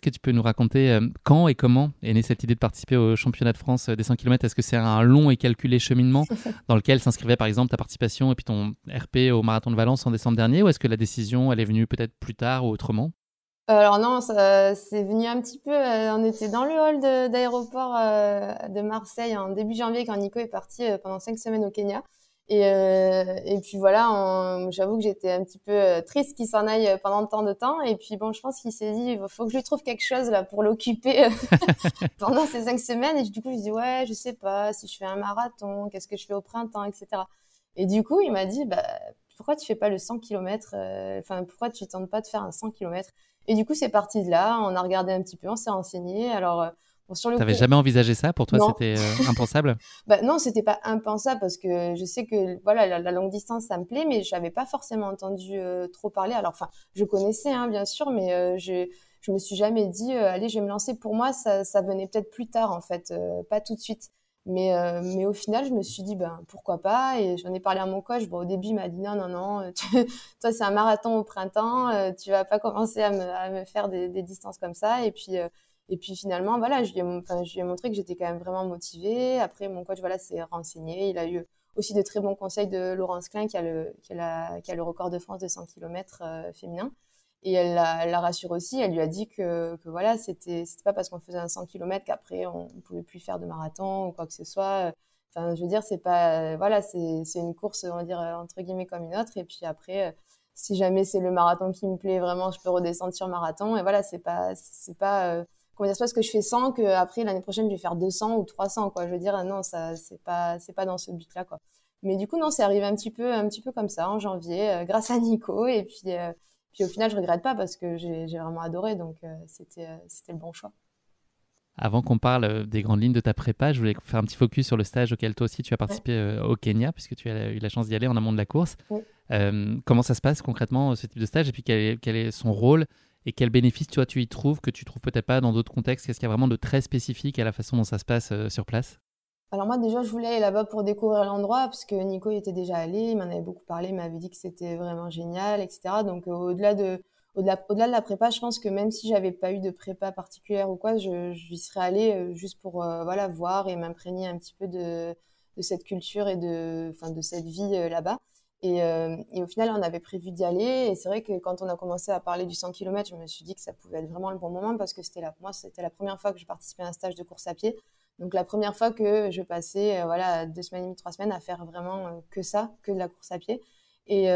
Est-ce que tu peux nous raconter euh, quand et comment est née cette idée de participer au championnat de France euh, des 100 km Est-ce que c'est un long et calculé cheminement dans lequel s'inscrivait par exemple ta participation et puis ton RP au marathon de Valence en décembre dernier Ou est-ce que la décision elle est venue peut-être plus tard ou autrement? Alors non, c'est venu un petit peu. Euh, on était dans le hall d'aéroport de Marseille en début janvier quand Nico est parti pendant cinq semaines au Kenya. Et, euh, et puis voilà, j'avoue que j'étais un petit peu euh, triste qu'il s'en aille pendant tant de temps. Et puis bon, je pense qu'il s'est dit, il faut que je lui trouve quelque chose là pour l'occuper euh, pendant ces cinq semaines. Et du coup, je lui dis, ouais, je sais pas si je fais un marathon, qu'est-ce que je fais au printemps, etc. Et du coup, il m'a dit, bah, pourquoi tu fais pas le 100 km Enfin, pourquoi tu tentes pas de faire un 100 km Et du coup, c'est parti de là. On a regardé un petit peu, on s'est renseigné. Alors tu n'avais jamais envisagé ça Pour toi, c'était euh, impensable? Bah, Non, c'était pas impensable parce que je sais que voilà, la, longue distance, ça me plaît, mais je n'avais pas forcément entendu euh, trop parler. Alors, enfin, je connaissais, hein, bien sûr, mais euh, je je me suis jamais dit, allez, je vais me lancer. Pour moi, ça, ça venait peut-être plus tard, en fait, pas tout de suite. Mais, mais au final, je me suis dit, ben, pourquoi pas Et j'en ai parlé à mon coach. Bon, au début, il m'a dit, non, non, non, toi, c'est un marathon au printemps, tu vas pas commencer à me, à me faire des, des, distances comme ça. Et puis, et puis finalement, voilà, je lui ai, montré que j'étais quand même vraiment motivée. Après, mon coach, voilà, s'est renseigné. Il a eu aussi de très bons conseils de Laurence Klein, qui a le, qui a, le record de France de 100 km euh, féminin. Et elle l'a rassure aussi. Elle lui a dit que, que voilà, c'était pas parce qu'on faisait un 100 km qu'après on ne pouvait plus faire de marathon ou quoi que ce soit. Enfin, je veux dire, c'est pas, voilà, c'est une course, on va dire entre guillemets comme une autre. Et puis après, si jamais c'est le marathon qui me plaît vraiment, je peux redescendre sur marathon. Et voilà, c'est pas, c'est pas euh, comment dire, c'est parce que je fais 100 que après l'année prochaine je vais faire 200 ou 300 quoi. Je veux dire non, ça c'est pas c'est pas dans ce but là quoi. Mais du coup non, c'est arrivé un petit peu un petit peu comme ça en janvier euh, grâce à Nico et puis euh, puis au final je regrette pas parce que j'ai vraiment adoré donc euh, c'était c'était le bon choix. Avant qu'on parle des grandes lignes de ta prépa, je voulais faire un petit focus sur le stage auquel toi aussi tu as participé au Kenya, puisque tu as eu la chance d'y aller en amont de la course. comment ça se passe concrètement ce type de stage? Et puis quel est, quel est son rôle et quels bénéfices toi tu y trouves que tu trouves peut-être pas dans d'autres contextes? Qu'est-ce qu'il y a vraiment de très spécifique à la façon dont ça se passe euh, sur place? Alors moi déjà je voulais aller là-bas pour découvrir l'endroit parce que Nico était déjà allé, il m'en avait beaucoup parlé, il m'avait dit que c'était vraiment génial, etc. Donc euh, au-delà de au-delà, au-delà de la prépa, je pense que même si j'avais pas eu de prépa particulière ou quoi, je, j'y serais allée euh, juste pour voilà voir et m'imprégner un petit peu de, de cette culture et de enfin de cette vie là-bas. Et, euh, et, au final, on avait prévu d'y aller. Et c'est vrai que quand on a commencé à parler du 100 km, je me suis dit que ça pouvait être vraiment le bon moment parce que c'était la, moi, c'était la première fois que je participais à un stage de course à pied. Donc la première fois que je passais, euh, voilà, deux semaines et demie, trois semaines à faire vraiment euh, que ça, que de la course à pied. Et,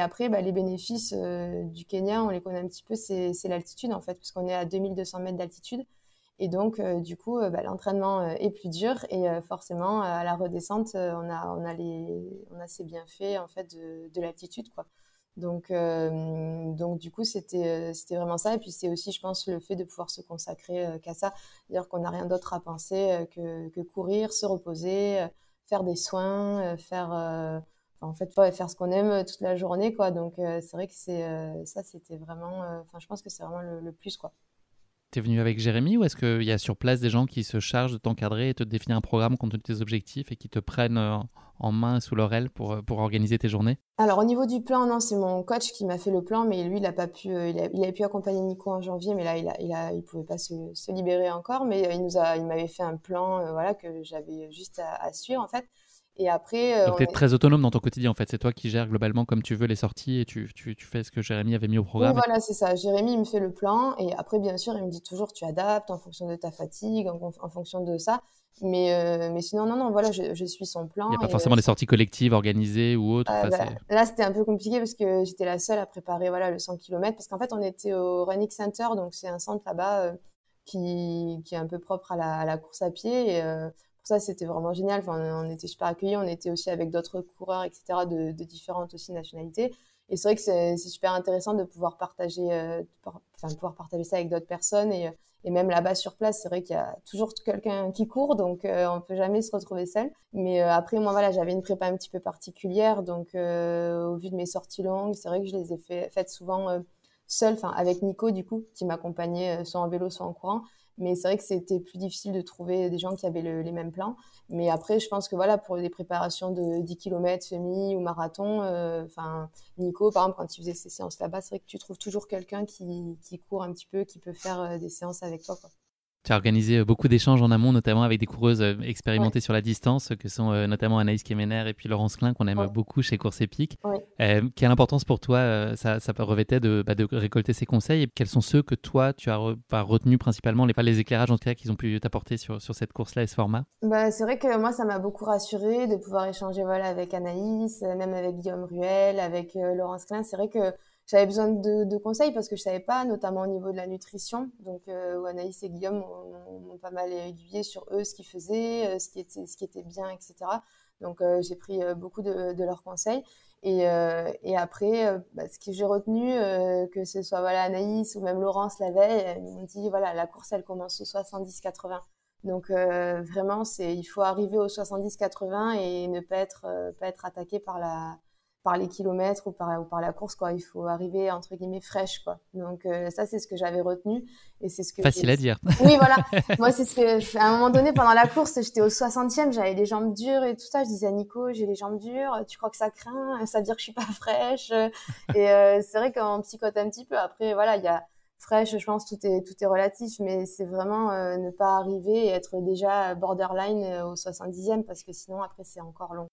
après, bah, les bénéfices du Kenya, on les connaît un petit peu, c'est, c'est l'altitude en fait, parce qu'on est à 2200 mètres d'altitude. Et donc, euh, du coup, euh, bah, l'entraînement euh, est plus dur et forcément, à la redescente, on, a, on, a les, on a ces bienfaits en fait, de, de l'altitude. Donc, donc, du coup, c'était, c'était vraiment ça. Et puis, c'est aussi, je pense, le fait de pouvoir se consacrer qu'à ça. C'est-à-dire qu'on n'a rien d'autre à penser que, que, courir, se reposer, faire des soins, faire, en fait, faire ce qu'on aime toute la journée. Quoi. Donc, c'est vrai que c'est, ça, c'était vraiment, enfin, je pense que c'est vraiment le, le plus. Quoi. Tu es venu avec Jérémy ou est-ce qu'il y a sur place des gens qui se chargent de t'encadrer et te définir un programme compte tenu de tes objectifs et qui te prennent euh, en main sous leur aile pour, euh, pour organiser tes journées? Alors au niveau du plan, non, c'est mon coach qui m'a fait le plan, mais lui, il a pas pu, euh, il, avait pu accompagner Nico en janvier, mais là, il a, il, a, il pouvait pas se, se, libérer encore, mais il a, il m'avait fait un plan, voilà, que j'avais juste à, à, suivre en fait. Et après. Euh, Donc, tu es très autonome dans ton quotidien, en fait. C'est toi qui gères globalement comme tu veux les sorties et tu, tu, tu fais ce que Jérémy avait mis au programme. Oui, voilà, c'est ça. Jérémy, il me fait le plan. Et après, bien sûr, il me dit toujours tu adaptes en fonction de ta fatigue, en, fonction de ça. Mais, euh, mais sinon, non, non, voilà, je, je suis son plan. Il n'y a pas forcément des sorties collectives organisées ou autres. Euh, bah, là, c'était un peu compliqué parce que j'étais la seule à préparer voilà, le 100 km. Parce qu'en fait, on était au Running Center. Donc, c'est un centre là-bas qui, qui, est un peu propre à la, à la course à pied. Et, ça, c'était vraiment génial. On était super accueillis. On était aussi avec d'autres coureurs, etc., de, différentes aussi nationalités. Et c'est vrai que c'est super intéressant de pouvoir partager, euh, pouvoir partager ça avec d'autres personnes et, même là-bas sur place, c'est vrai qu'il y a toujours quelqu'un qui court, donc on on peut jamais se retrouver seul. Mais après, moi, voilà, j'avais une prépa un petit peu particulière, donc au vu de mes sorties longues, c'est vrai que je les ai fait, faites souvent seule, enfin avec Nico du coup, qui m'accompagnait soit en vélo, soit en courant. Mais c'est vrai que c'était plus difficile de trouver des gens qui avaient les mêmes plans. Mais après, je pense que voilà, pour des préparations de 10 km semi ou marathon, euh, enfin, Nico, par exemple, quand il faisait ses séances là-bas, c'est vrai que tu trouves toujours quelqu'un qui, qui, court un petit peu, qui peut faire euh, des séances avec toi. Quoi. Tu as organisé euh, beaucoup d'échanges en amont, notamment avec des coureuses euh, expérimentées sur la distance, que sont euh, notamment Anaïs Kemener et puis Laurence Klein, qu'on aime beaucoup chez Course Épique. quelle importance pour toi ça, ça revêtait de, bah, de, récolter ces conseils et quels sont ceux que toi, tu as retenu principalement, les, pas les éclairages en tout cas qu'ils ont pu t'apporter sur, sur cette course-là et ce format? Bah, C'est vrai que moi, ça m'a beaucoup rassuré de pouvoir échanger voilà, avec Anaïs, même avec Guillaume Ruel, avec Laurence Klein. C'est vrai que j'avais besoin de, conseils parce que je savais pas, notamment au niveau de la nutrition. Donc, euh, Anaïs et Guillaume m'ont pas mal aiguillé sur eux, ce qu'ils faisaient, euh, ce qui était, ce qui était bien, etc. Donc, euh, j'ai pris euh, beaucoup de, de, leurs conseils. Et, et après, bah, ce que j'ai retenu, que ce soit voilà Anaïs ou même Laurence la veille, ils m'ont dit voilà la course elle commence au 70-80. Donc vraiment, c'est il faut arriver au 70-80 et ne pas être pas être attaqué par la par les kilomètres ou par, ou par la course quoi. Il faut arriver entre guillemets fraîche quoi. Donc euh, ça c'est ce que j'avais retenu et c'est ce que facile à dire. oui voilà. Moi c'est ce que à un moment donné pendant la course j'étais au 60e j'avais les jambes dures et tout ça. Je disais à Nico j'ai les jambes dures tu crois que ça craint? Ça veut dire que je suis pas fraîche. Et euh, c'est vrai qu'on psychote un petit peu. Après voilà il y a fraîche je pense tout est tout est relatif mais c'est vraiment euh, ne pas arriver et être déjà borderline au 70e parce que sinon après c'est encore long